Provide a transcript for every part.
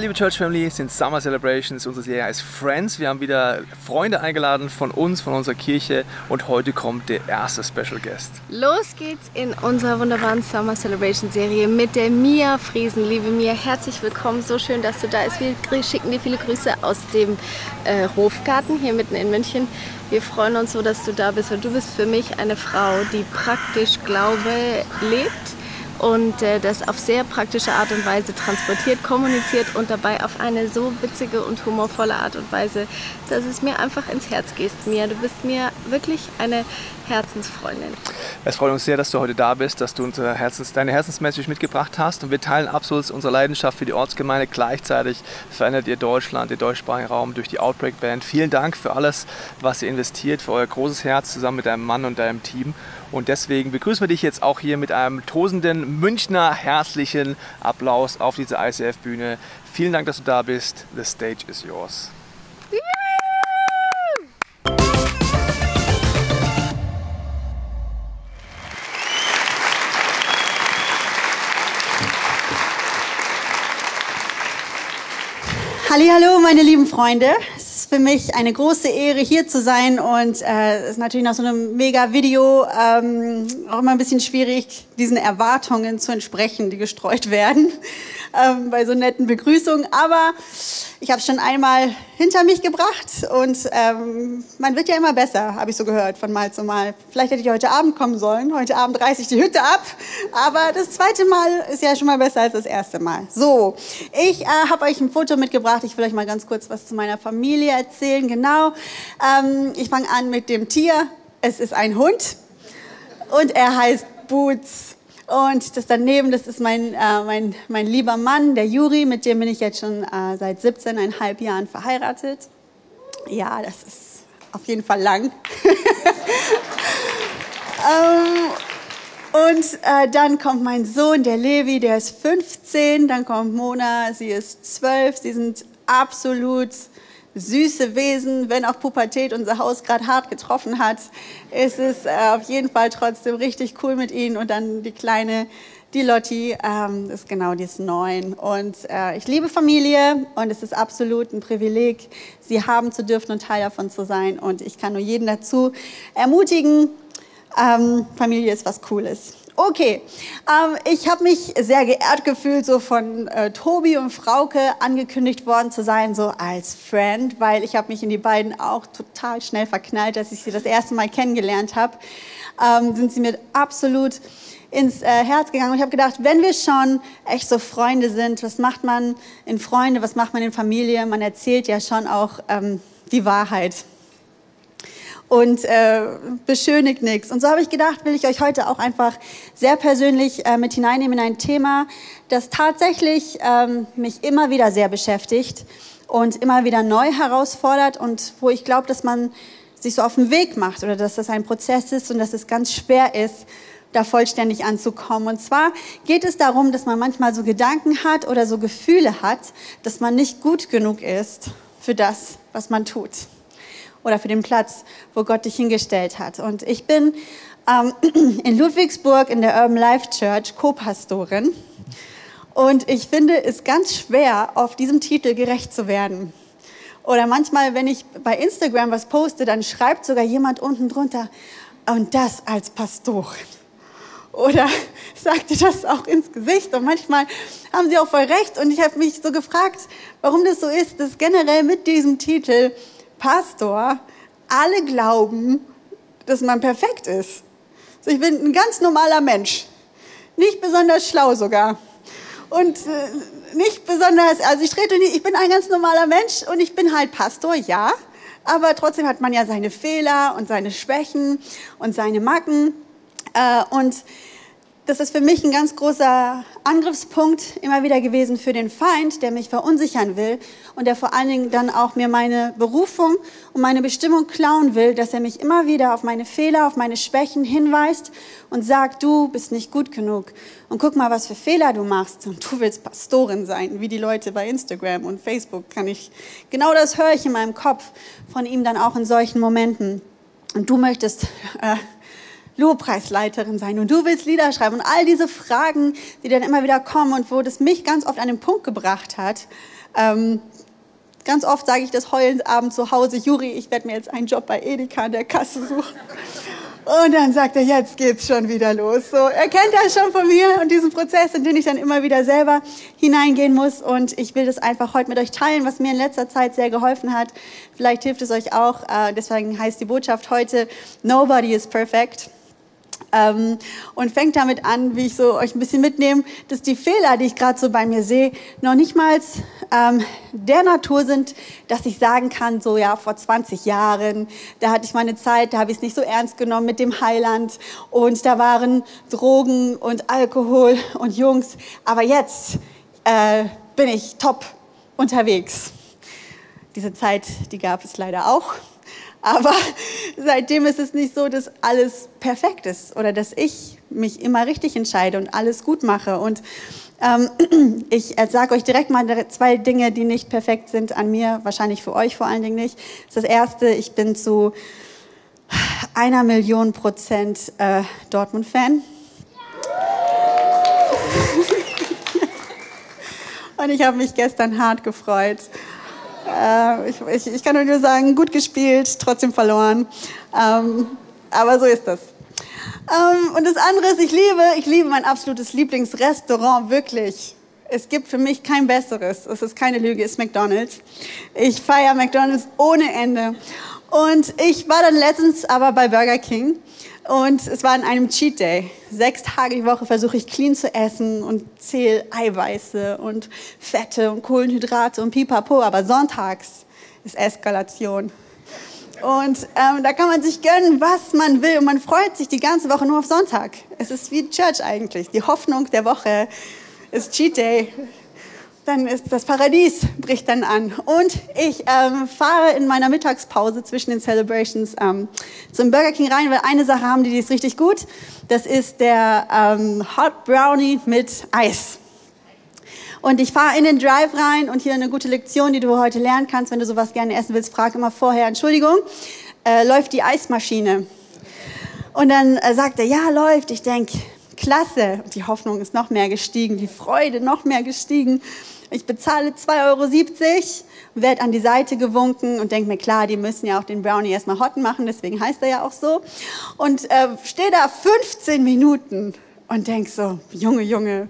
Liebe Church Family, sind Summer Celebrations, unsere Serie heißt Friends. Wir haben wieder Freunde eingeladen von uns, von unserer Kirche und heute kommt der erste Special Guest. Los geht's in unserer wunderbaren Summer Celebration Serie mit der Mia Friesen. Liebe Mia, herzlich willkommen, so schön, dass du da bist. Wir schicken dir viele Grüße aus dem äh, Hofgarten hier mitten in München. Wir freuen uns so, dass du da bist, weil du bist für mich eine Frau, die praktisch Glaube lebt und äh, das auf sehr praktische Art und Weise transportiert, kommuniziert und dabei auf eine so witzige und humorvolle Art und Weise, dass es mir einfach ins Herz geht. Mia, du bist mir wirklich eine Herzensfreundin. Es freut uns sehr, dass du heute da bist, dass du unsere Herzens, deine Herzensmessage mitgebracht hast und wir teilen absolut unsere Leidenschaft für die Ortsgemeinde. Gleichzeitig verändert ihr Deutschland, den deutschsprachigen Raum durch die Outbreak Band. Vielen Dank für alles, was ihr investiert, für euer großes Herz zusammen mit deinem Mann und deinem Team. Und deswegen begrüßen wir dich jetzt auch hier mit einem tosenden Münchner herzlichen Applaus auf dieser ICF-Bühne. Vielen Dank, dass du da bist. The stage is yours. Hallo, meine lieben Freunde. Für mich eine große Ehre, hier zu sein und äh, ist natürlich nach so einem mega Video ähm, auch immer ein bisschen schwierig, diesen Erwartungen zu entsprechen, die gestreut werden ähm, bei so netten Begrüßungen. Aber ich habe es schon einmal hinter mich gebracht und ähm, man wird ja immer besser, habe ich so gehört, von Mal zu Mal. Vielleicht hätte ich heute Abend kommen sollen. Heute Abend reiße ich die Hütte ab. Aber das zweite Mal ist ja schon mal besser als das erste Mal. So, ich äh, habe euch ein Foto mitgebracht. Ich will euch mal ganz kurz was zu meiner Familie erzählen. Genau. Ähm, ich fange an mit dem Tier. Es ist ein Hund und er heißt Boots. Und das daneben, das ist mein, äh, mein, mein lieber Mann, der Juri, mit dem bin ich jetzt schon äh, seit 17,5 Jahren verheiratet. Ja, das ist auf jeden Fall lang. ähm, und äh, dann kommt mein Sohn, der Levi, der ist 15. Dann kommt Mona, sie ist 12. Sie sind absolut süße Wesen, wenn auch Pubertät unser Haus gerade hart getroffen hat, ist es äh, auf jeden Fall trotzdem richtig cool mit ihnen. Und dann die kleine, die Lotti, ähm, ist genau, die ist neun. Und äh, ich liebe Familie und es ist absolut ein Privileg, sie haben zu dürfen und Teil davon zu sein. Und ich kann nur jeden dazu ermutigen, ähm, Familie ist was Cooles. Okay, ähm, ich habe mich sehr geehrt gefühlt, so von äh, Tobi und Frauke angekündigt worden zu sein, so als Friend, weil ich habe mich in die beiden auch total schnell verknallt, als ich sie das erste Mal kennengelernt habe. Ähm, sind sie mir absolut ins äh, Herz gegangen und ich habe gedacht, wenn wir schon echt so Freunde sind, was macht man in Freunde, was macht man in Familie? Man erzählt ja schon auch ähm, die Wahrheit und äh, beschönigt nichts. Und so habe ich gedacht, will ich euch heute auch einfach sehr persönlich äh, mit hineinnehmen in ein Thema, das tatsächlich ähm, mich immer wieder sehr beschäftigt und immer wieder neu herausfordert und wo ich glaube, dass man sich so auf den Weg macht oder dass das ein Prozess ist und dass es ganz schwer ist, da vollständig anzukommen. Und zwar geht es darum, dass man manchmal so Gedanken hat oder so Gefühle hat, dass man nicht gut genug ist für das, was man tut oder für den Platz, wo Gott dich hingestellt hat. Und ich bin ähm, in Ludwigsburg in der Urban Life Church Co-Pastorin. Und ich finde es ganz schwer, auf diesem Titel gerecht zu werden. Oder manchmal, wenn ich bei Instagram was poste, dann schreibt sogar jemand unten drunter, und das als Pastorin. Oder sagt dir das auch ins Gesicht. Und manchmal haben sie auch voll recht. Und ich habe mich so gefragt, warum das so ist, dass generell mit diesem Titel Pastor alle glauben, dass man perfekt ist. Also ich bin ein ganz normaler Mensch, nicht besonders schlau sogar. Und äh, nicht besonders, also ich trete nicht, ich bin ein ganz normaler Mensch und ich bin halt Pastor, ja, aber trotzdem hat man ja seine Fehler und seine Schwächen und seine Macken. Äh, und das ist für mich ein ganz großer Angriffspunkt immer wieder gewesen für den Feind, der mich verunsichern will und der vor allen Dingen dann auch mir meine Berufung und meine Bestimmung klauen will, dass er mich immer wieder auf meine Fehler, auf meine Schwächen hinweist und sagt, du bist nicht gut genug und guck mal, was für Fehler du machst und du willst Pastorin sein, wie die Leute bei Instagram und Facebook kann ich, genau das höre ich in meinem Kopf von ihm dann auch in solchen Momenten. Und du möchtest äh, Lobpreisleiterin sein und du willst Lieder schreiben und all diese Fragen, die dann immer wieder kommen und wo das mich ganz oft an den Punkt gebracht hat. Ähm, ganz oft sage ich das heulend abends zu Hause, Juri, ich werde mir jetzt einen Job bei Edeka in der Kasse suchen. Und dann sagt er, jetzt geht's schon wieder los. So, er kennt das schon von mir und diesen Prozess, in den ich dann immer wieder selber hineingehen muss. Und ich will das einfach heute mit euch teilen, was mir in letzter Zeit sehr geholfen hat. Vielleicht hilft es euch auch. Äh, deswegen heißt die Botschaft heute, Nobody is perfect. Ähm, und fängt damit an, wie ich so euch ein bisschen mitnehme, dass die Fehler, die ich gerade so bei mir sehe, noch nicht mal ähm, der Natur sind, dass ich sagen kann, so ja, vor 20 Jahren, da hatte ich meine Zeit, da habe ich es nicht so ernst genommen mit dem Heiland und da waren Drogen und Alkohol und Jungs, aber jetzt äh, bin ich top unterwegs. Diese Zeit, die gab es leider auch. Aber seitdem ist es nicht so, dass alles perfekt ist oder dass ich mich immer richtig entscheide und alles gut mache. Und ähm, ich sage euch direkt mal zwei Dinge, die nicht perfekt sind an mir, wahrscheinlich für euch vor allen Dingen nicht. Das, erste, ich bin zu einer Million Prozent äh, Dortmund-Fan. Und ich habe mich gestern hart gefreut. Äh, ich, ich, kann nur sagen, gut gespielt, trotzdem verloren. Ähm, aber so ist das. Ähm, und das andere ist, ich liebe, ich liebe mein absolutes Lieblingsrestaurant, wirklich. Es gibt für mich kein besseres. Es ist keine Lüge, es ist McDonald's. Ich feiere McDonald's ohne Ende. Und ich war dann letztens aber bei Burger King und es war an einem Cheat Day. Sechs Tage die Woche versuche ich clean zu essen und zähle Eiweiße und Fette und Kohlenhydrate und pipapo. Aber sonntags ist Eskalation. Und ähm, da kann man sich gönnen, was man will. Und man freut sich die ganze Woche nur auf Sonntag. Es ist wie Church eigentlich. Die Hoffnung der Woche ist Cheat Day dann ist das Paradies bricht dann an. Und ich ähm, fahre in meiner Mittagspause zwischen den Celebrations ähm, zum Burger King rein, weil eine Sache haben die, die ist richtig gut. Das ist der ähm, Hot Brownie mit Eis. Und ich fahre in den Drive rein und hier eine gute Lektion, die du heute lernen kannst. Wenn du sowas gerne essen willst, frag immer vorher, Entschuldigung, äh, läuft die Eismaschine? Und dann äh, sagt er, ja, läuft. Ich denke, klasse. Und die Hoffnung ist noch mehr gestiegen, die Freude noch mehr gestiegen. Ich bezahle 2,70 Euro, werde an die Seite gewunken und denke mir, klar, die müssen ja auch den Brownie erstmal hot machen, deswegen heißt er ja auch so. Und äh, stehe da 15 Minuten und denke so, Junge, Junge,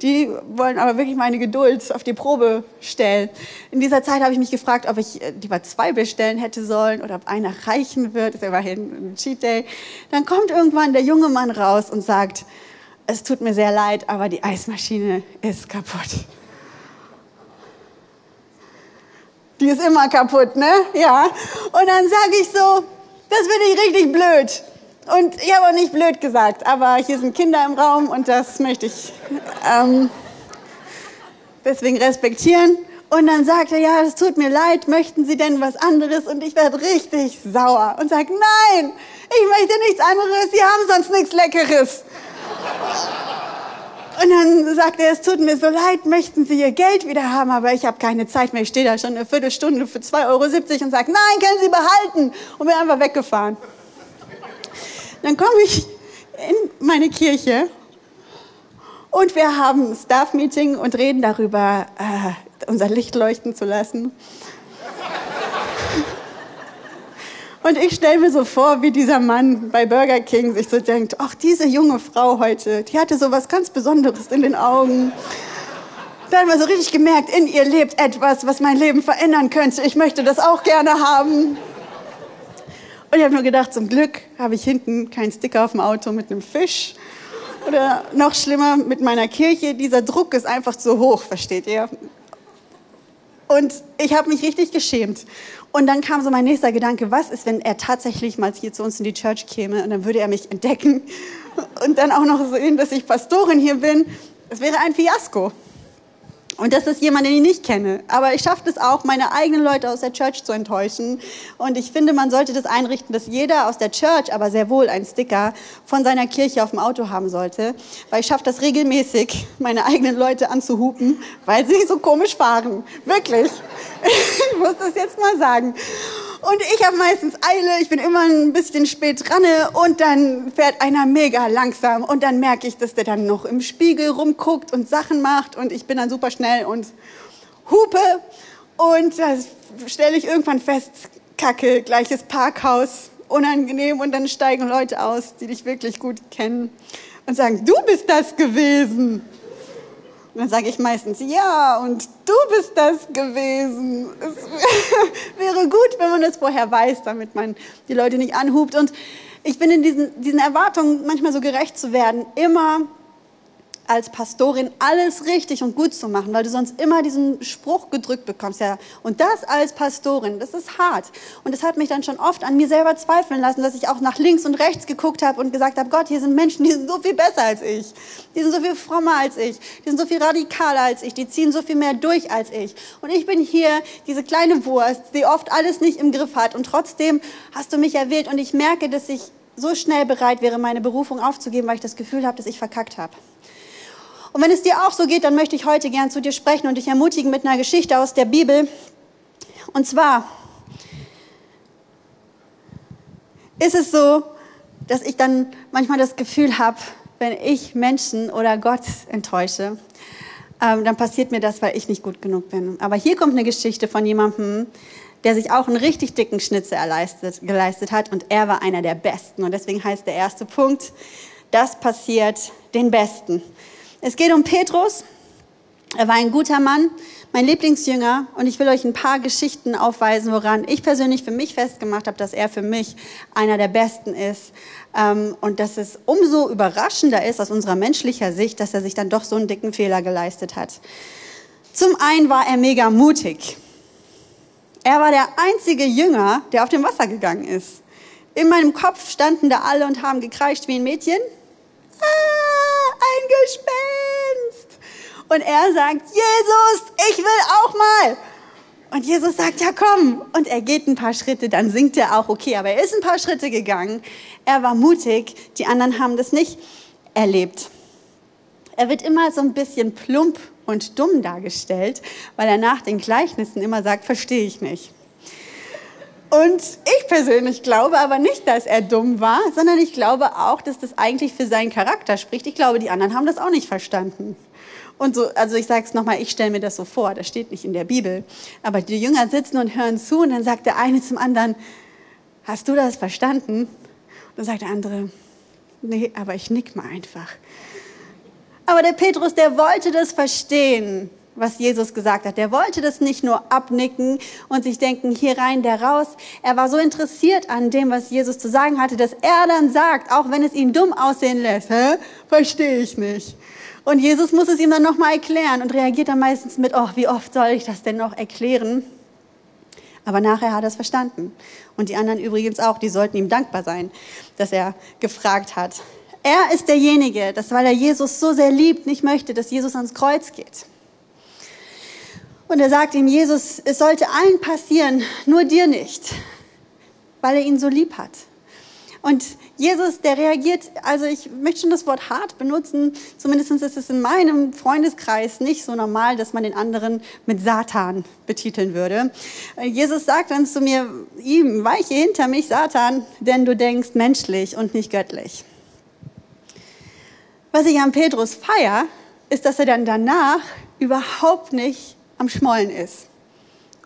die wollen aber wirklich meine Geduld auf die Probe stellen. In dieser Zeit habe ich mich gefragt, ob ich äh, lieber zwei bestellen hätte sollen oder ob einer reichen wird. Das ist immerhin ein Cheat Day. Dann kommt irgendwann der junge Mann raus und sagt, es tut mir sehr leid, aber die Eismaschine ist kaputt. Die ist immer kaputt, ne? Ja. Und dann sage ich so, das finde ich richtig blöd. Und ich habe auch nicht blöd gesagt, aber hier sind Kinder im Raum und das möchte ich ähm, deswegen respektieren. Und dann sagt er, ja, es tut mir leid, möchten Sie denn was anderes? Und ich werde richtig sauer und sage, nein, ich möchte nichts anderes, Sie haben sonst nichts Leckeres. Und dann sagt er, es tut mir so leid, möchten Sie Ihr Geld wieder haben, aber ich habe keine Zeit mehr. Ich stehe da schon eine Viertelstunde für 2,70 Euro und sage, nein, können Sie behalten. Und bin einfach weggefahren. Dann komme ich in meine Kirche und wir haben ein Staff-Meeting und reden darüber, äh, unser Licht leuchten zu lassen. Und ich stelle mir so vor, wie dieser Mann bei Burger King sich so denkt, ach, diese junge Frau heute, die hatte so was ganz Besonderes in den Augen. Da hat man so richtig gemerkt, in ihr lebt etwas, was mein Leben verändern könnte. Ich möchte das auch gerne haben. Und ich habe nur gedacht, zum Glück habe ich hinten keinen Sticker auf dem Auto mit einem Fisch. Oder noch schlimmer, mit meiner Kirche. Dieser Druck ist einfach zu hoch, versteht ihr? Und ich habe mich richtig geschämt. Und dann kam so mein nächster Gedanke, was ist, wenn er tatsächlich mal hier zu uns in die Church käme und dann würde er mich entdecken und dann auch noch sehen, dass ich Pastorin hier bin. Es wäre ein Fiasko. Und das ist jemand, den ich nicht kenne. Aber ich schaffe es auch, meine eigenen Leute aus der Church zu enttäuschen. Und ich finde, man sollte das einrichten, dass jeder aus der Church, aber sehr wohl einen Sticker von seiner Kirche auf dem Auto haben sollte. Weil ich schaffe das regelmäßig, meine eigenen Leute anzuhupen, weil sie so komisch fahren. Wirklich. Ich muss das jetzt mal sagen. Und ich habe meistens Eile, ich bin immer ein bisschen spät dran und dann fährt einer mega langsam. Und dann merke ich, dass der dann noch im Spiegel rumguckt und Sachen macht und ich bin dann super schnell und hupe. Und da stelle ich irgendwann fest, Kacke, gleiches Parkhaus, unangenehm. Und dann steigen Leute aus, die dich wirklich gut kennen und sagen, du bist das gewesen. Und dann sage ich meistens, ja, und du bist das gewesen. Es wäre gut, wenn man das vorher weiß, damit man die Leute nicht anhubt. Und ich bin in diesen, diesen Erwartungen, manchmal so gerecht zu werden, immer als Pastorin alles richtig und gut zu machen, weil du sonst immer diesen Spruch gedrückt bekommst. Ja, und das als Pastorin, das ist hart. Und das hat mich dann schon oft an mir selber zweifeln lassen, dass ich auch nach links und rechts geguckt habe und gesagt habe, Gott, hier sind Menschen, die sind so viel besser als ich. Die sind so viel frommer als ich. Die sind so viel radikaler als ich. Die ziehen so viel mehr durch als ich. Und ich bin hier diese kleine Wurst, die oft alles nicht im Griff hat. Und trotzdem hast du mich erwählt und ich merke, dass ich so schnell bereit wäre, meine Berufung aufzugeben, weil ich das Gefühl habe, dass ich verkackt habe. Und wenn es dir auch so geht, dann möchte ich heute gern zu dir sprechen und dich ermutigen mit einer Geschichte aus der Bibel. Und zwar ist es so, dass ich dann manchmal das Gefühl habe, wenn ich Menschen oder Gott enttäusche, ähm, dann passiert mir das, weil ich nicht gut genug bin. Aber hier kommt eine Geschichte von jemandem, der sich auch einen richtig dicken Schnitzel erleistet, geleistet hat und er war einer der Besten. Und deswegen heißt der erste Punkt, das passiert den Besten. Es geht um Petrus. Er war ein guter Mann, mein Lieblingsjünger und ich will euch ein paar Geschichten aufweisen, woran ich persönlich für mich festgemacht habe, dass er für mich einer der Besten ist ähm, und dass es umso überraschender ist aus unserer menschlicher Sicht, dass er sich dann doch so einen dicken Fehler geleistet hat. Zum einen war er mega mutig. Er war der einzige Jünger, der auf dem Wasser gegangen ist. In meinem Kopf standen da alle und haben gekreischt wie ein Mädchen. Ah, ein Gespenst. Und er sagt, Jesus, ich will auch mal. Und Jesus sagt, ja komm. Und er geht ein paar Schritte, dann singt er auch, okay, aber er ist ein paar Schritte gegangen. Er war mutig, die anderen haben das nicht erlebt. Er wird immer so ein bisschen plump und dumm dargestellt, weil er nach den Gleichnissen immer sagt, verstehe ich nicht. Und ich persönlich glaube aber nicht, dass er dumm war, sondern ich glaube auch, dass das eigentlich für seinen Charakter spricht. Ich glaube, die anderen haben das auch nicht verstanden. Und so, also ich sage es nochmal, ich stelle mir das so vor, das steht nicht in der Bibel. Aber die Jünger sitzen und hören zu und dann sagt der eine zum anderen, hast du das verstanden? Und dann sagt der andere, nee, aber ich nick mal einfach. Aber der Petrus, der wollte das verstehen was Jesus gesagt hat. Der wollte das nicht nur abnicken und sich denken, hier rein, der raus. Er war so interessiert an dem, was Jesus zu sagen hatte, dass er dann sagt, auch wenn es ihn dumm aussehen lässt, hä, verstehe ich nicht. Und Jesus muss es ihm dann nochmal erklären und reagiert dann meistens mit, oh, wie oft soll ich das denn noch erklären? Aber nachher hat er es verstanden. Und die anderen übrigens auch, die sollten ihm dankbar sein, dass er gefragt hat. Er ist derjenige, dass weil er Jesus so sehr liebt, nicht möchte, dass Jesus ans Kreuz geht. Und er sagt ihm, Jesus, es sollte allen passieren, nur dir nicht, weil er ihn so lieb hat. Und Jesus, der reagiert, also ich möchte schon das Wort hart benutzen, zumindest ist es in meinem Freundeskreis nicht so normal, dass man den anderen mit Satan betiteln würde. Jesus sagt dann zu mir, ihm, weiche hinter mich, Satan, denn du denkst menschlich und nicht göttlich. Was ich an Petrus feier, ist, dass er dann danach überhaupt nicht am Schmollen ist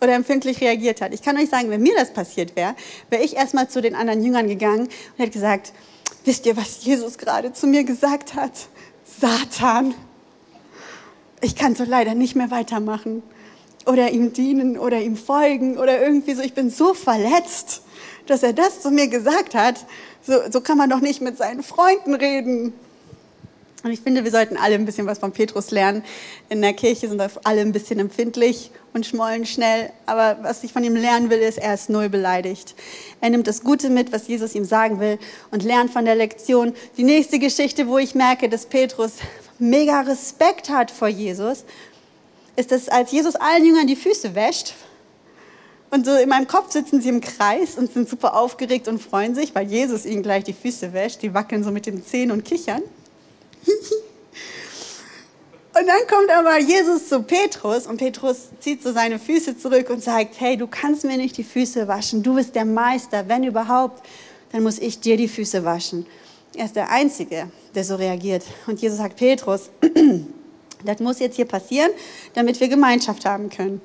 oder empfindlich reagiert hat. Ich kann euch sagen, wenn mir das passiert wäre, wäre ich erstmal zu den anderen Jüngern gegangen und hätte gesagt, wisst ihr, was Jesus gerade zu mir gesagt hat? Satan, ich kann so leider nicht mehr weitermachen oder ihm dienen oder ihm folgen oder irgendwie so. Ich bin so verletzt, dass er das zu mir gesagt hat. So, so kann man doch nicht mit seinen Freunden reden. Und ich finde, wir sollten alle ein bisschen was von Petrus lernen. In der Kirche sind wir alle ein bisschen empfindlich und schmollen schnell. Aber was ich von ihm lernen will, ist, er ist null beleidigt. Er nimmt das Gute mit, was Jesus ihm sagen will und lernt von der Lektion. Die nächste Geschichte, wo ich merke, dass Petrus mega Respekt hat vor Jesus, ist, dass als Jesus allen Jüngern die Füße wäscht, und so in meinem Kopf sitzen sie im Kreis und sind super aufgeregt und freuen sich, weil Jesus ihnen gleich die Füße wäscht. Die wackeln so mit den Zähnen und kichern. Und dann kommt aber Jesus zu Petrus und Petrus zieht so seine Füße zurück und sagt, hey, du kannst mir nicht die Füße waschen, du bist der Meister, wenn überhaupt, dann muss ich dir die Füße waschen. Er ist der Einzige, der so reagiert. Und Jesus sagt, Petrus, das muss jetzt hier passieren, damit wir Gemeinschaft haben können.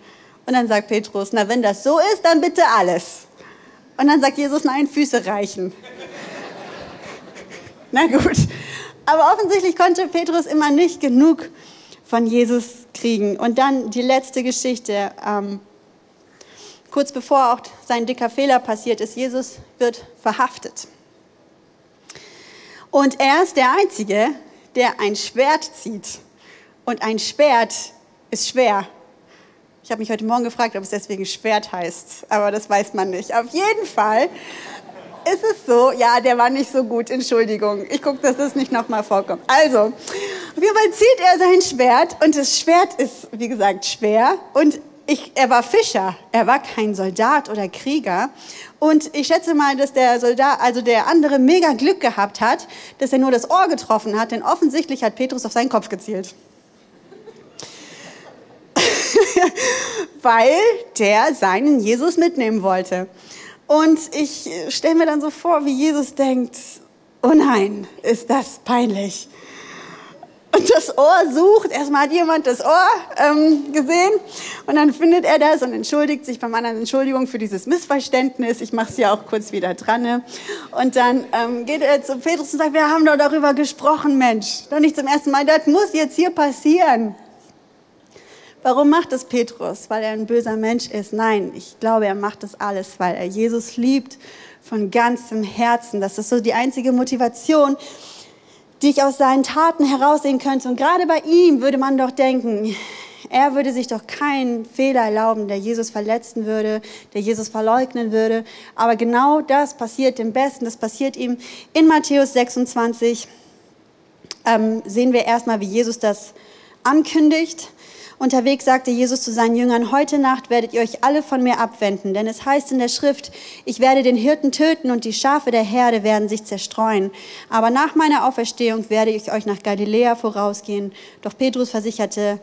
Und dann sagt Petrus, na wenn das so ist, dann bitte alles. Und dann sagt Jesus, nein, Füße reichen. na gut, aber offensichtlich konnte Petrus immer nicht genug von Jesus kriegen. Und dann die letzte Geschichte. Ähm, kurz bevor auch sein dicker Fehler passiert ist, Jesus wird verhaftet. Und er ist der Einzige, der ein Schwert zieht. Und ein Schwert ist schwer. Ich habe mich heute Morgen gefragt, ob es deswegen Schwert heißt, aber das weiß man nicht. Auf jeden Fall ist es so? Ja, der war nicht so gut. Entschuldigung. Ich gucke, dass das nicht nochmal vorkommt. Also, auf jeden Fall zieht er sein Schwert und das Schwert ist, wie gesagt, schwer und ich, er war Fischer, er war kein Soldat oder Krieger. Und ich schätze mal, dass der Soldat, also der andere, mega Glück gehabt hat, dass er nur das Ohr getroffen hat, denn offensichtlich hat Petrus auf seinen Kopf gezielt. Weil der seinen Jesus mitnehmen wollte. Und ich äh, stelle mir dann so vor, wie Jesus denkt, oh nein, ist das peinlich. Und das Ohr sucht, erstmal hat jemand das Ohr ähm, gesehen und dann findet er das und entschuldigt sich beim anderen, Entschuldigung für dieses Missverständnis, ich mache es ja auch kurz wieder dran. Ne? Und dann ähm, geht er zu Petrus und sagt, wir haben doch darüber gesprochen, Mensch, doch nicht zum ersten Mal, das muss jetzt hier passieren. Warum macht es Petrus? Weil er ein böser Mensch ist? Nein, ich glaube, er macht das alles, weil er Jesus liebt von ganzem Herzen. Das ist so die einzige Motivation, die ich aus seinen Taten heraussehen könnte. Und gerade bei ihm würde man doch denken, er würde sich doch keinen Fehler erlauben, der Jesus verletzen würde, der Jesus verleugnen würde. Aber genau das passiert dem Besten. Das passiert ihm in Matthäus 26. Ähm, sehen wir erstmal, wie Jesus das ankündigt. Unterwegs sagte Jesus zu seinen Jüngern, heute Nacht werdet ihr euch alle von mir abwenden, denn es heißt in der Schrift, ich werde den Hirten töten und die Schafe der Herde werden sich zerstreuen. Aber nach meiner Auferstehung werde ich euch nach Galiläa vorausgehen. Doch Petrus versicherte,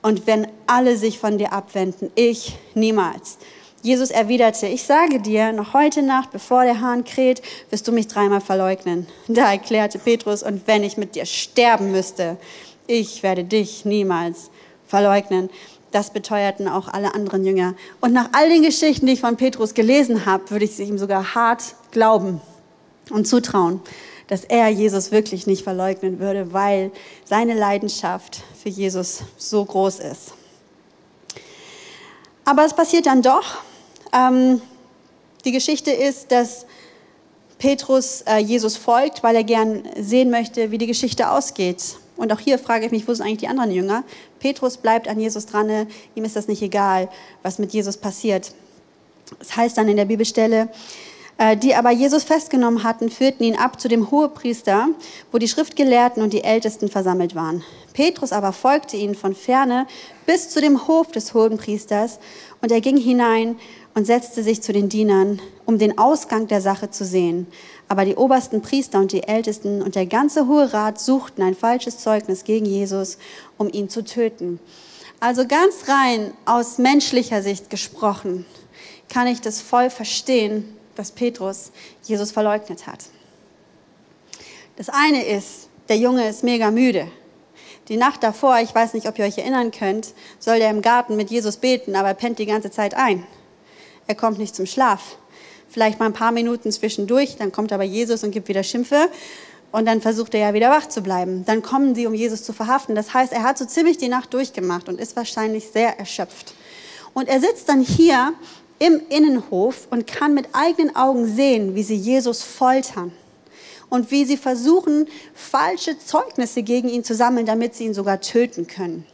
und wenn alle sich von dir abwenden, ich niemals. Jesus erwiderte, ich sage dir, noch heute Nacht, bevor der Hahn kräht, wirst du mich dreimal verleugnen. Da erklärte Petrus, und wenn ich mit dir sterben müsste, ich werde dich niemals verleugnen. Das beteuerten auch alle anderen Jünger. Und nach all den Geschichten, die ich von Petrus gelesen habe, würde ich ihm sogar hart glauben und zutrauen, dass er Jesus wirklich nicht verleugnen würde, weil seine Leidenschaft für Jesus so groß ist. Aber es passiert dann doch. Ähm, die Geschichte ist, dass Petrus äh, Jesus folgt, weil er gern sehen möchte, wie die Geschichte ausgeht. Und auch hier frage ich mich, wo sind eigentlich die anderen Jünger? Petrus bleibt an Jesus dran, ihm ist das nicht egal, was mit Jesus passiert. Es das heißt dann in der Bibelstelle, äh, die aber Jesus festgenommen hatten, führten ihn ab zu dem Hohepriester, wo die Schriftgelehrten und die Ältesten versammelt waren. Petrus aber folgte ihnen von ferne bis zu dem Hof des Hohenpriesters, und er ging hinein und setzte sich zu den Dienern, um den Ausgang der Sache zu sehen. Aber die obersten Priester und die Ältesten und der ganze Hohe Rat suchten ein falsches Zeugnis gegen Jesus, um ihn zu töten. Also ganz rein aus menschlicher Sicht gesprochen, kann ich das voll verstehen, dass Petrus Jesus verleugnet hat. Das eine ist, der Junge ist mega müde. Die Nacht davor, ich weiß nicht, ob ihr euch erinnern könnt, soll er im Garten mit Jesus beten, aber er pennt die ganze Zeit ein. Er kommt nicht zum Schlaf vielleicht mal ein paar Minuten zwischendurch, dann kommt aber Jesus und gibt wieder Schimpfe und dann versucht er ja wieder wach zu bleiben. Dann kommen sie, um Jesus zu verhaften. Das heißt, er hat so ziemlich die Nacht durchgemacht und ist wahrscheinlich sehr erschöpft. Und er sitzt dann hier im Innenhof und kann mit eigenen Augen sehen, wie sie Jesus foltern und wie sie versuchen, falsche Zeugnisse gegen ihn zu sammeln, damit sie ihn sogar töten können.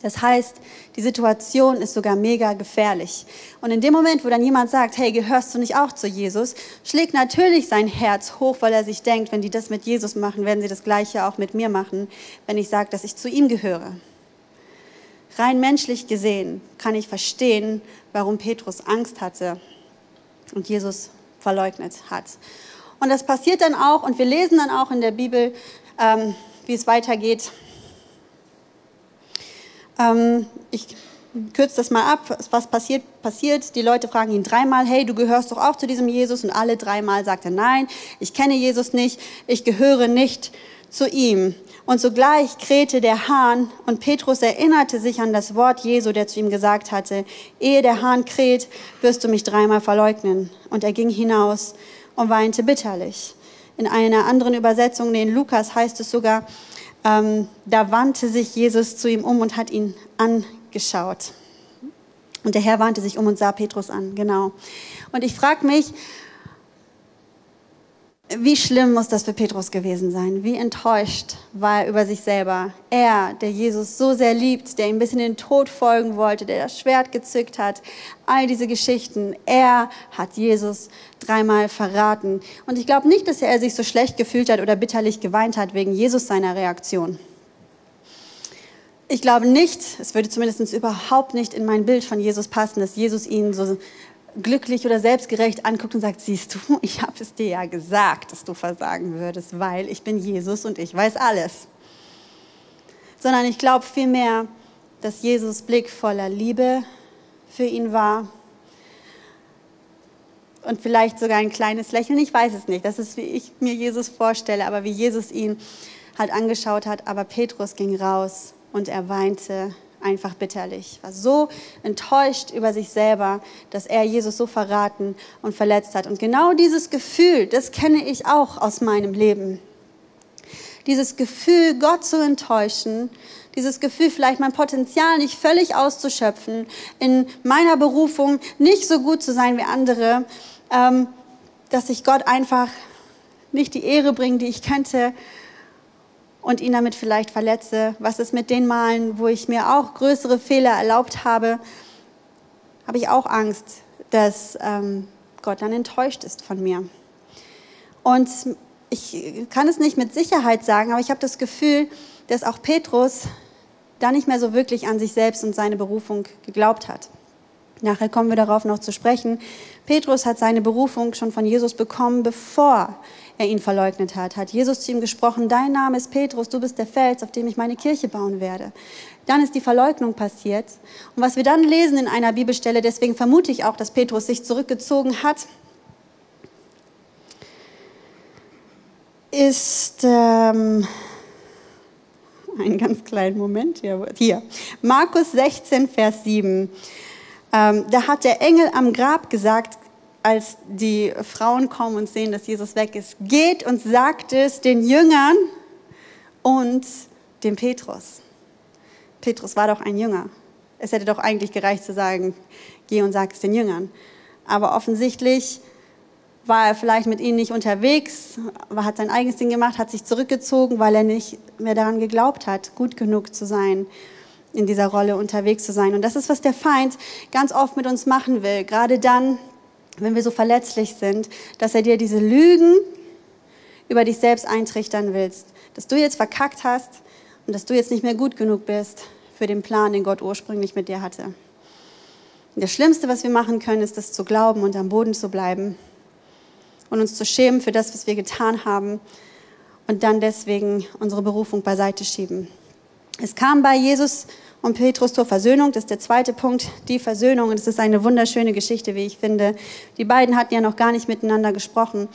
Das heißt, die Situation ist sogar mega gefährlich. Und in dem Moment, wo dann jemand sagt, hey, gehörst du nicht auch zu Jesus, schlägt natürlich sein Herz hoch, weil er sich denkt, wenn die das mit Jesus machen, werden sie das gleiche auch mit mir machen, wenn ich sage, dass ich zu ihm gehöre. Rein menschlich gesehen kann ich verstehen, warum Petrus Angst hatte und Jesus verleugnet hat. Und das passiert dann auch, und wir lesen dann auch in der Bibel, ähm, wie es weitergeht, ähm, ich kürze das mal ab. Was passiert? Passiert. Die Leute fragen ihn dreimal, hey, du gehörst doch auch zu diesem Jesus. Und alle dreimal sagt er, nein, ich kenne Jesus nicht, ich gehöre nicht zu ihm. Und sogleich krähte der Hahn und Petrus erinnerte sich an das Wort Jesu, der zu ihm gesagt hatte, ehe der Hahn kräht, wirst du mich dreimal verleugnen. Und er ging hinaus und weinte bitterlich. In einer anderen Übersetzung, in Lukas heißt es sogar, ähm, da wandte sich Jesus zu ihm um und hat ihn angeschaut. Und der Herr wandte sich um und sah Petrus an, genau. Und ich frage mich, wie schlimm muss das für Petrus gewesen sein? Wie enttäuscht war er über sich selber? Er, der Jesus so sehr liebt, der ihm bis in den Tod folgen wollte, der das Schwert gezückt hat, all diese Geschichten. Er hat Jesus dreimal verraten. Und ich glaube nicht, dass er sich so schlecht gefühlt hat oder bitterlich geweint hat wegen Jesus seiner Reaktion. Ich glaube nicht, es würde zumindest überhaupt nicht in mein Bild von Jesus passen, dass Jesus ihn so glücklich oder selbstgerecht anguckt und sagt, siehst du, ich habe es dir ja gesagt, dass du versagen würdest, weil ich bin Jesus und ich weiß alles. Sondern ich glaube vielmehr, dass Jesus Blick voller Liebe für ihn war und vielleicht sogar ein kleines Lächeln, ich weiß es nicht, das ist, wie ich mir Jesus vorstelle, aber wie Jesus ihn halt angeschaut hat, aber Petrus ging raus und er weinte einfach bitterlich, war so enttäuscht über sich selber, dass er Jesus so verraten und verletzt hat. Und genau dieses Gefühl, das kenne ich auch aus meinem Leben. Dieses Gefühl, Gott zu enttäuschen, dieses Gefühl, vielleicht mein Potenzial nicht völlig auszuschöpfen, in meiner Berufung nicht so gut zu sein wie andere, ähm, dass ich Gott einfach nicht die Ehre bringe, die ich könnte und ihn damit vielleicht verletze? Was ist mit den Malen, wo ich mir auch größere Fehler erlaubt habe? Habe ich auch Angst, dass ähm, Gott dann enttäuscht ist von mir. Und ich kann es nicht mit Sicherheit sagen, aber ich habe das Gefühl, dass auch Petrus da nicht mehr so wirklich an sich selbst und seine Berufung geglaubt hat. Nachher kommen wir darauf noch zu sprechen. Petrus hat seine Berufung schon von Jesus bekommen, bevor er ihn verleugnet hat. Hat Jesus zu ihm gesprochen, dein Name ist Petrus, du bist der Fels, auf dem ich meine Kirche bauen werde. Dann ist die Verleugnung passiert. Und was wir dann lesen in einer Bibelstelle, deswegen vermute ich auch, dass Petrus sich zurückgezogen hat, ist ähm, einen ganz kleinen Moment hier. Markus 16, Vers 7. Ähm, da hat der Engel am Grab gesagt, als die Frauen kommen und sehen, dass Jesus weg ist, geht und sagt es den Jüngern und dem Petrus. Petrus war doch ein Jünger. Es hätte doch eigentlich gereicht zu sagen, geh und sag es den Jüngern. Aber offensichtlich war er vielleicht mit ihnen nicht unterwegs, hat sein eigenes Ding gemacht, hat sich zurückgezogen, weil er nicht mehr daran geglaubt hat, gut genug zu sein, in dieser Rolle unterwegs zu sein. Und das ist, was der Feind ganz oft mit uns machen will. Gerade dann, wenn wir so verletzlich sind, dass er dir diese Lügen über dich selbst eintrichtern willst, dass du jetzt verkackt hast und dass du jetzt nicht mehr gut genug bist für den Plan, den Gott ursprünglich mit dir hatte. Das Schlimmste, was wir machen können, ist, das zu glauben und am Boden zu bleiben und uns zu schämen für das, was wir getan haben und dann deswegen unsere Berufung beiseite schieben. Es kam bei Jesus und Petrus zur Versöhnung. Das ist der zweite Punkt, die Versöhnung. Und es ist eine wunderschöne Geschichte, wie ich finde. Die beiden hatten ja noch gar nicht miteinander gesprochen.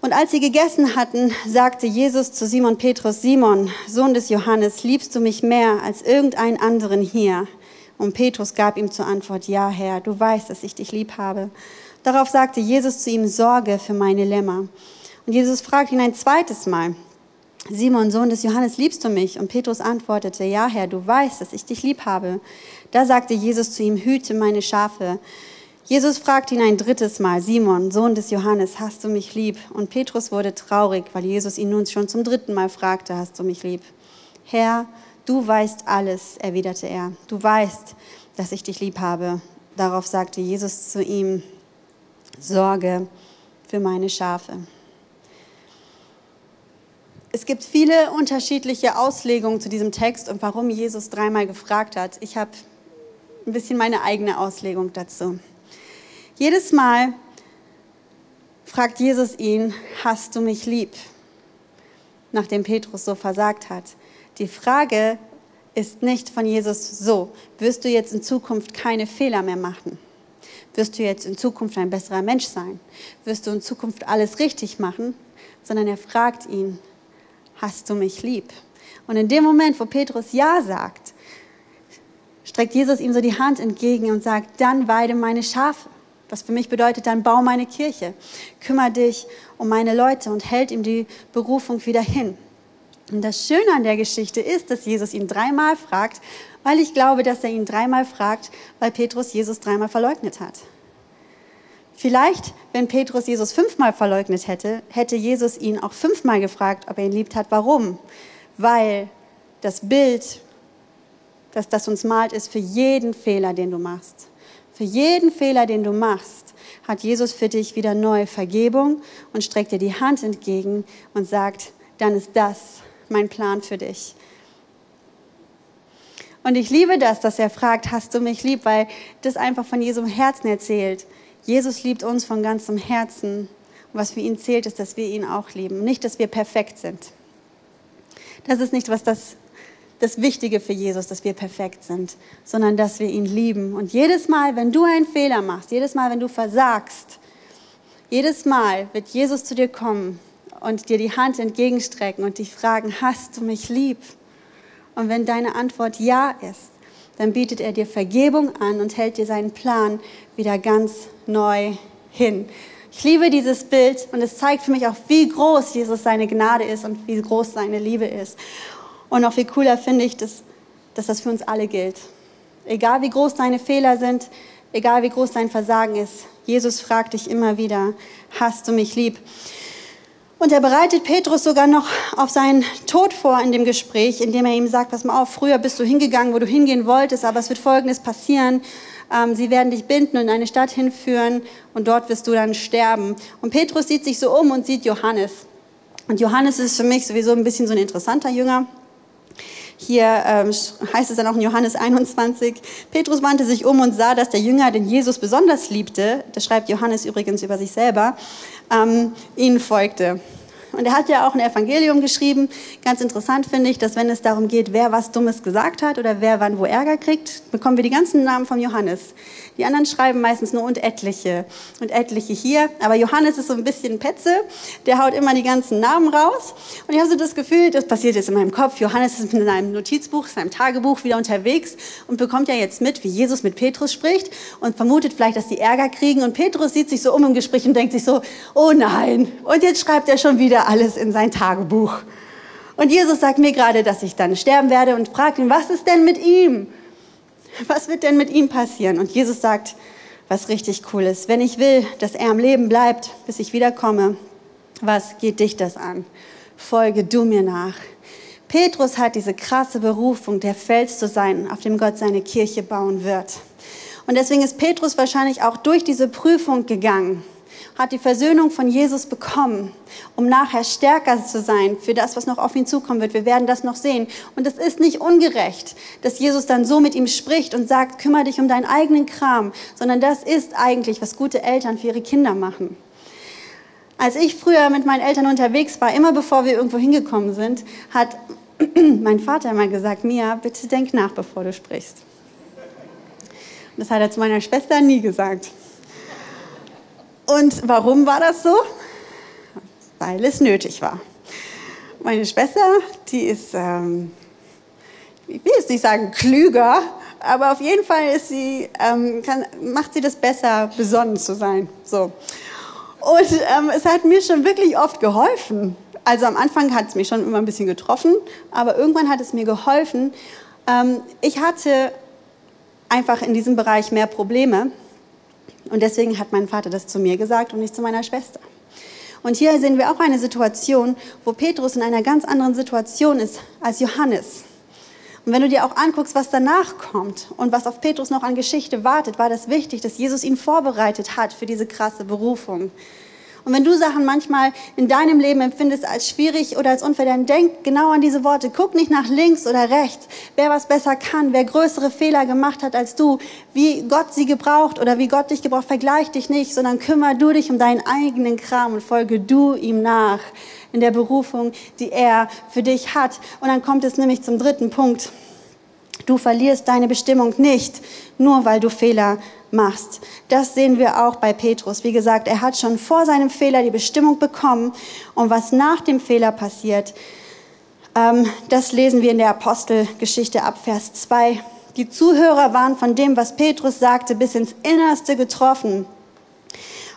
Und als sie gegessen hatten, sagte Jesus zu Simon Petrus, Simon, Sohn des Johannes, liebst du mich mehr als irgendeinen anderen hier? Und Petrus gab ihm zur Antwort, ja Herr, du weißt, dass ich dich lieb habe. Darauf sagte Jesus zu ihm, Sorge für meine Lämmer. Und Jesus fragt ihn ein zweites Mal, Simon, Sohn des Johannes, liebst du mich? Und Petrus antwortete, ja Herr, du weißt, dass ich dich lieb habe. Da sagte Jesus zu ihm, hüte meine Schafe. Jesus fragte ihn ein drittes Mal, Simon, Sohn des Johannes, hast du mich lieb? Und Petrus wurde traurig, weil Jesus ihn nun schon zum dritten Mal fragte, hast du mich lieb? Herr, du weißt alles, erwiderte er. Du weißt, dass ich dich lieb habe. Darauf sagte Jesus zu ihm, Sorge für meine Schafe. Es gibt viele unterschiedliche Auslegungen zu diesem Text und warum Jesus dreimal gefragt hat. Ich habe ein bisschen meine eigene Auslegung dazu. Jedes Mal fragt Jesus ihn, hast du mich lieb? Nachdem Petrus so versagt hat. Die Frage ist nicht von Jesus so. Wirst du jetzt in Zukunft keine Fehler mehr machen? Wirst du jetzt in Zukunft ein besserer Mensch sein? Wirst du in Zukunft alles richtig machen? Sondern er fragt ihn, hast du mich lieb? Und in dem Moment, wo Petrus Ja sagt, streckt Jesus ihm so die Hand entgegen und sagt, dann weide meine Schafe. Was für mich bedeutet, dann bau meine Kirche, kümmere dich um meine Leute und hält ihm die Berufung wieder hin. Und das Schöne an der Geschichte ist, dass Jesus ihn dreimal fragt, weil ich glaube, dass er ihn dreimal fragt, weil Petrus Jesus dreimal verleugnet hat. Vielleicht, wenn Petrus Jesus fünfmal verleugnet hätte, hätte Jesus ihn auch fünfmal gefragt, ob er ihn liebt hat. Warum? Weil das Bild, das das uns malt, ist für jeden Fehler, den du machst. Für jeden Fehler, den du machst, hat Jesus für dich wieder neue Vergebung und streckt dir die Hand entgegen und sagt, dann ist das mein Plan für dich. Und ich liebe das, dass er fragt, hast du mich lieb, weil das einfach von Jesu Herzen erzählt. Jesus liebt uns von ganzem Herzen. Was für ihn zählt, ist, dass wir ihn auch lieben. Nicht, dass wir perfekt sind. Das ist nicht, was das das Wichtige für Jesus, dass wir perfekt sind, sondern dass wir ihn lieben. Und jedes Mal, wenn du einen Fehler machst, jedes Mal, wenn du versagst, jedes Mal wird Jesus zu dir kommen und dir die Hand entgegenstrecken und dich fragen, hast du mich lieb? Und wenn deine Antwort ja ist, dann bietet er dir Vergebung an und hält dir seinen Plan wieder ganz neu hin. Ich liebe dieses Bild und es zeigt für mich auch, wie groß Jesus seine Gnade ist und wie groß seine Liebe ist. Und noch viel cooler finde ich, dass, dass das für uns alle gilt. Egal wie groß deine Fehler sind, egal wie groß dein Versagen ist, Jesus fragt dich immer wieder, hast du mich lieb? Und er bereitet Petrus sogar noch auf seinen Tod vor in dem Gespräch, indem er ihm sagt, pass mal auf, früher bist du hingegangen, wo du hingehen wolltest, aber es wird Folgendes passieren. Ähm, sie werden dich binden und in eine Stadt hinführen und dort wirst du dann sterben. Und Petrus sieht sich so um und sieht Johannes. Und Johannes ist für mich sowieso ein bisschen so ein interessanter Jünger. Hier ähm, heißt es dann auch in Johannes 21, Petrus wandte sich um und sah, dass der Jünger, den Jesus besonders liebte, das schreibt Johannes übrigens über sich selber, ähm, ihnen folgte. Und er hat ja auch ein Evangelium geschrieben. Ganz interessant finde ich, dass wenn es darum geht, wer was Dummes gesagt hat oder wer wann wo Ärger kriegt, bekommen wir die ganzen Namen von Johannes. Die anderen schreiben meistens nur und etliche und etliche hier. Aber Johannes ist so ein bisschen Petze. Der haut immer die ganzen Namen raus. Und ich habe so das Gefühl, das passiert jetzt in meinem Kopf. Johannes ist mit seinem Notizbuch, seinem Tagebuch wieder unterwegs und bekommt ja jetzt mit, wie Jesus mit Petrus spricht und vermutet vielleicht, dass die Ärger kriegen. Und Petrus sieht sich so um im Gespräch und denkt sich so, oh nein. Und jetzt schreibt er schon wieder alles in sein Tagebuch. Und Jesus sagt mir gerade, dass ich dann sterben werde und fragt ihn, was ist denn mit ihm? Was wird denn mit ihm passieren? Und Jesus sagt, was richtig cool ist. Wenn ich will, dass er am Leben bleibt, bis ich wiederkomme, was geht dich das an? Folge du mir nach. Petrus hat diese krasse Berufung, der Fels zu sein, auf dem Gott seine Kirche bauen wird. Und deswegen ist Petrus wahrscheinlich auch durch diese Prüfung gegangen hat die Versöhnung von Jesus bekommen, um nachher stärker zu sein für das, was noch auf ihn zukommen wird. Wir werden das noch sehen. Und es ist nicht ungerecht, dass Jesus dann so mit ihm spricht und sagt, kümmere dich um deinen eigenen Kram, sondern das ist eigentlich, was gute Eltern für ihre Kinder machen. Als ich früher mit meinen Eltern unterwegs war, immer bevor wir irgendwo hingekommen sind, hat mein Vater immer gesagt, Mia, bitte denk nach, bevor du sprichst. das hat er zu meiner Schwester nie gesagt. Und warum war das so? Weil es nötig war. Meine Schwester, die ist, ähm, ich will jetzt nicht sagen klüger, aber auf jeden Fall ist sie, ähm, kann, macht sie das besser, besonnen zu sein. So. Und ähm, es hat mir schon wirklich oft geholfen. Also am Anfang hat es mich schon immer ein bisschen getroffen, aber irgendwann hat es mir geholfen. Ähm, ich hatte einfach in diesem Bereich mehr Probleme und deswegen hat mein Vater das zu mir gesagt und nicht zu meiner Schwester. Und hier sehen wir auch eine Situation, wo Petrus in einer ganz anderen Situation ist als Johannes. Und wenn du dir auch anguckst, was danach kommt und was auf Petrus noch an Geschichte wartet, war das wichtig, dass Jesus ihn vorbereitet hat für diese krasse Berufung. Und wenn du Sachen manchmal in deinem Leben empfindest als schwierig oder als unfair, dann denk genau an diese Worte. Guck nicht nach links oder rechts, wer was besser kann, wer größere Fehler gemacht hat als du, wie Gott sie gebraucht oder wie Gott dich gebraucht. Vergleich dich nicht, sondern kümmere du dich um deinen eigenen Kram und folge du ihm nach in der Berufung, die er für dich hat. Und dann kommt es nämlich zum dritten Punkt. Du verlierst deine Bestimmung nicht, nur weil du Fehler machst. Das sehen wir auch bei Petrus. Wie gesagt, er hat schon vor seinem Fehler die Bestimmung bekommen. Und was nach dem Fehler passiert, ähm, das lesen wir in der Apostelgeschichte ab Vers 2. Die Zuhörer waren von dem, was Petrus sagte, bis ins Innerste getroffen.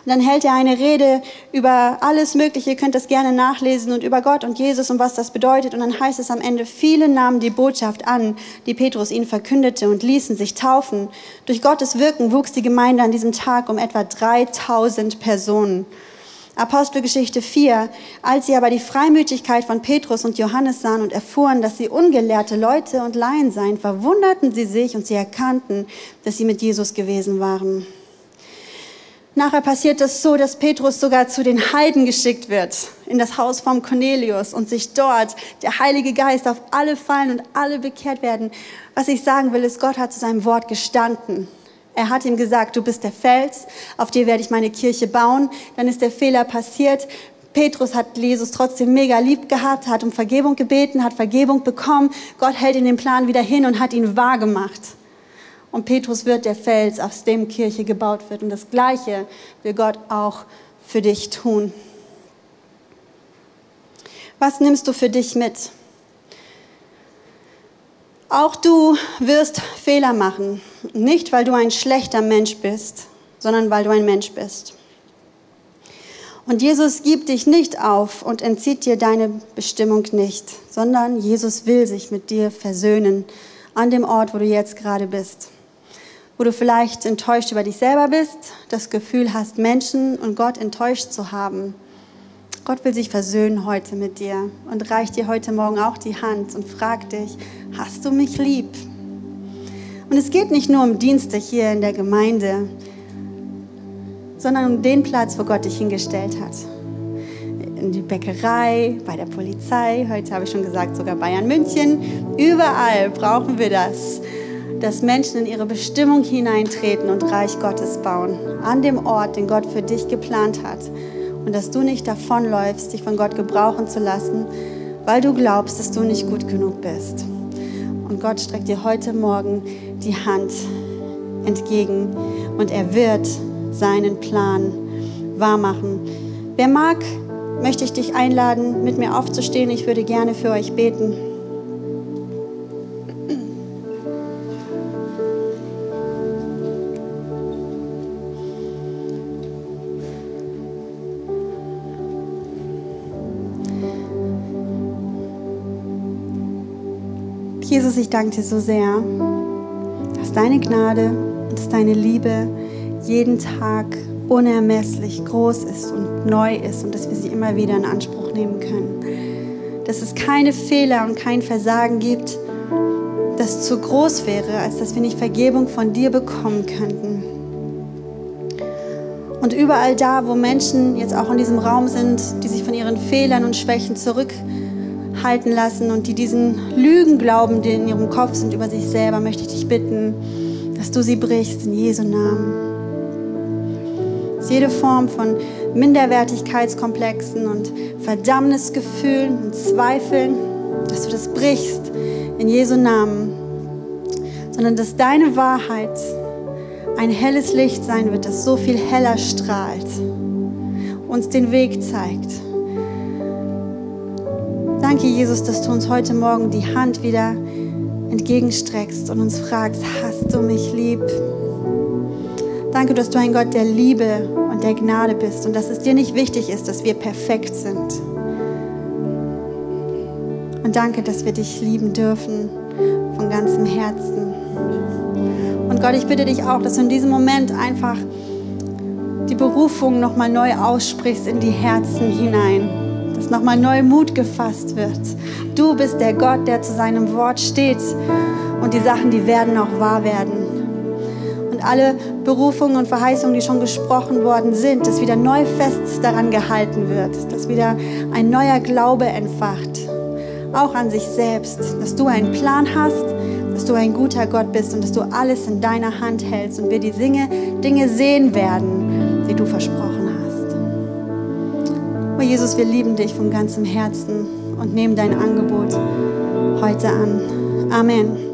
Und dann hält er eine Rede über alles Mögliche, ihr könnt das gerne nachlesen, und über Gott und Jesus und was das bedeutet. Und dann heißt es am Ende, viele nahmen die Botschaft an, die Petrus ihnen verkündete und ließen sich taufen. Durch Gottes Wirken wuchs die Gemeinde an diesem Tag um etwa 3000 Personen. Apostelgeschichte 4. Als sie aber die Freimütigkeit von Petrus und Johannes sahen und erfuhren, dass sie ungelehrte Leute und Laien seien, verwunderten sie sich und sie erkannten, dass sie mit Jesus gewesen waren. Nachher passiert es so, dass Petrus sogar zu den Heiden geschickt wird, in das Haus vom Cornelius und sich dort der Heilige Geist auf alle fallen und alle bekehrt werden. Was ich sagen will, ist, Gott hat zu seinem Wort gestanden. Er hat ihm gesagt, du bist der Fels, auf dir werde ich meine Kirche bauen. Dann ist der Fehler passiert. Petrus hat Jesus trotzdem mega lieb gehabt, hat um Vergebung gebeten, hat Vergebung bekommen. Gott hält ihn den Plan wieder hin und hat ihn wahr gemacht. Und Petrus wird der Fels, aus dem Kirche gebaut wird. Und das Gleiche will Gott auch für dich tun. Was nimmst du für dich mit? Auch du wirst Fehler machen. Nicht, weil du ein schlechter Mensch bist, sondern weil du ein Mensch bist. Und Jesus gibt dich nicht auf und entzieht dir deine Bestimmung nicht, sondern Jesus will sich mit dir versöhnen an dem Ort, wo du jetzt gerade bist wo du vielleicht enttäuscht über dich selber bist, das Gefühl hast, Menschen und Gott enttäuscht zu haben. Gott will sich versöhnen heute mit dir und reicht dir heute Morgen auch die Hand und fragt dich, hast du mich lieb? Und es geht nicht nur um Dienste hier in der Gemeinde, sondern um den Platz, wo Gott dich hingestellt hat. In die Bäckerei, bei der Polizei, heute habe ich schon gesagt, sogar Bayern München. Überall brauchen wir das dass Menschen in ihre Bestimmung hineintreten und Reich Gottes bauen, an dem Ort, den Gott für dich geplant hat. Und dass du nicht davonläufst, dich von Gott gebrauchen zu lassen, weil du glaubst, dass du nicht gut genug bist. Und Gott streckt dir heute Morgen die Hand entgegen und er wird seinen Plan wahrmachen. Wer mag, möchte ich dich einladen, mit mir aufzustehen. Ich würde gerne für euch beten. Jesus, ich danke dir so sehr, dass deine Gnade und dass deine Liebe jeden Tag unermesslich groß ist und neu ist und dass wir sie immer wieder in Anspruch nehmen können. Dass es keine Fehler und kein Versagen gibt, das zu groß wäre, als dass wir nicht Vergebung von dir bekommen könnten. Und überall da, wo Menschen jetzt auch in diesem Raum sind, die sich von ihren Fehlern und Schwächen zurückziehen, halten lassen und die diesen Lügen glauben, die in ihrem Kopf sind über sich selber, möchte ich dich bitten, dass du sie brichst in Jesu Namen. Dass jede Form von Minderwertigkeitskomplexen und Verdammnisgefühlen und Zweifeln, dass du das brichst in Jesu Namen, sondern dass deine Wahrheit ein helles Licht sein wird, das so viel heller strahlt, uns den Weg zeigt Danke, Jesus, dass du uns heute Morgen die Hand wieder entgegenstreckst und uns fragst, hast du mich lieb? Danke, dass du ein Gott der Liebe und der Gnade bist und dass es dir nicht wichtig ist, dass wir perfekt sind. Und danke, dass wir dich lieben dürfen von ganzem Herzen. Und Gott, ich bitte dich auch, dass du in diesem Moment einfach die Berufung nochmal neu aussprichst in die Herzen hinein nochmal neu Mut gefasst wird. Du bist der Gott, der zu seinem Wort steht und die Sachen, die werden auch wahr werden. Und alle Berufungen und Verheißungen, die schon gesprochen worden sind, dass wieder neu fest daran gehalten wird, dass wieder ein neuer Glaube entfacht, auch an sich selbst, dass du einen Plan hast, dass du ein guter Gott bist und dass du alles in deiner Hand hältst und wir die Dinge sehen werden, die du versprochen hast. Jesus, wir lieben dich von ganzem Herzen und nehmen dein Angebot heute an. Amen.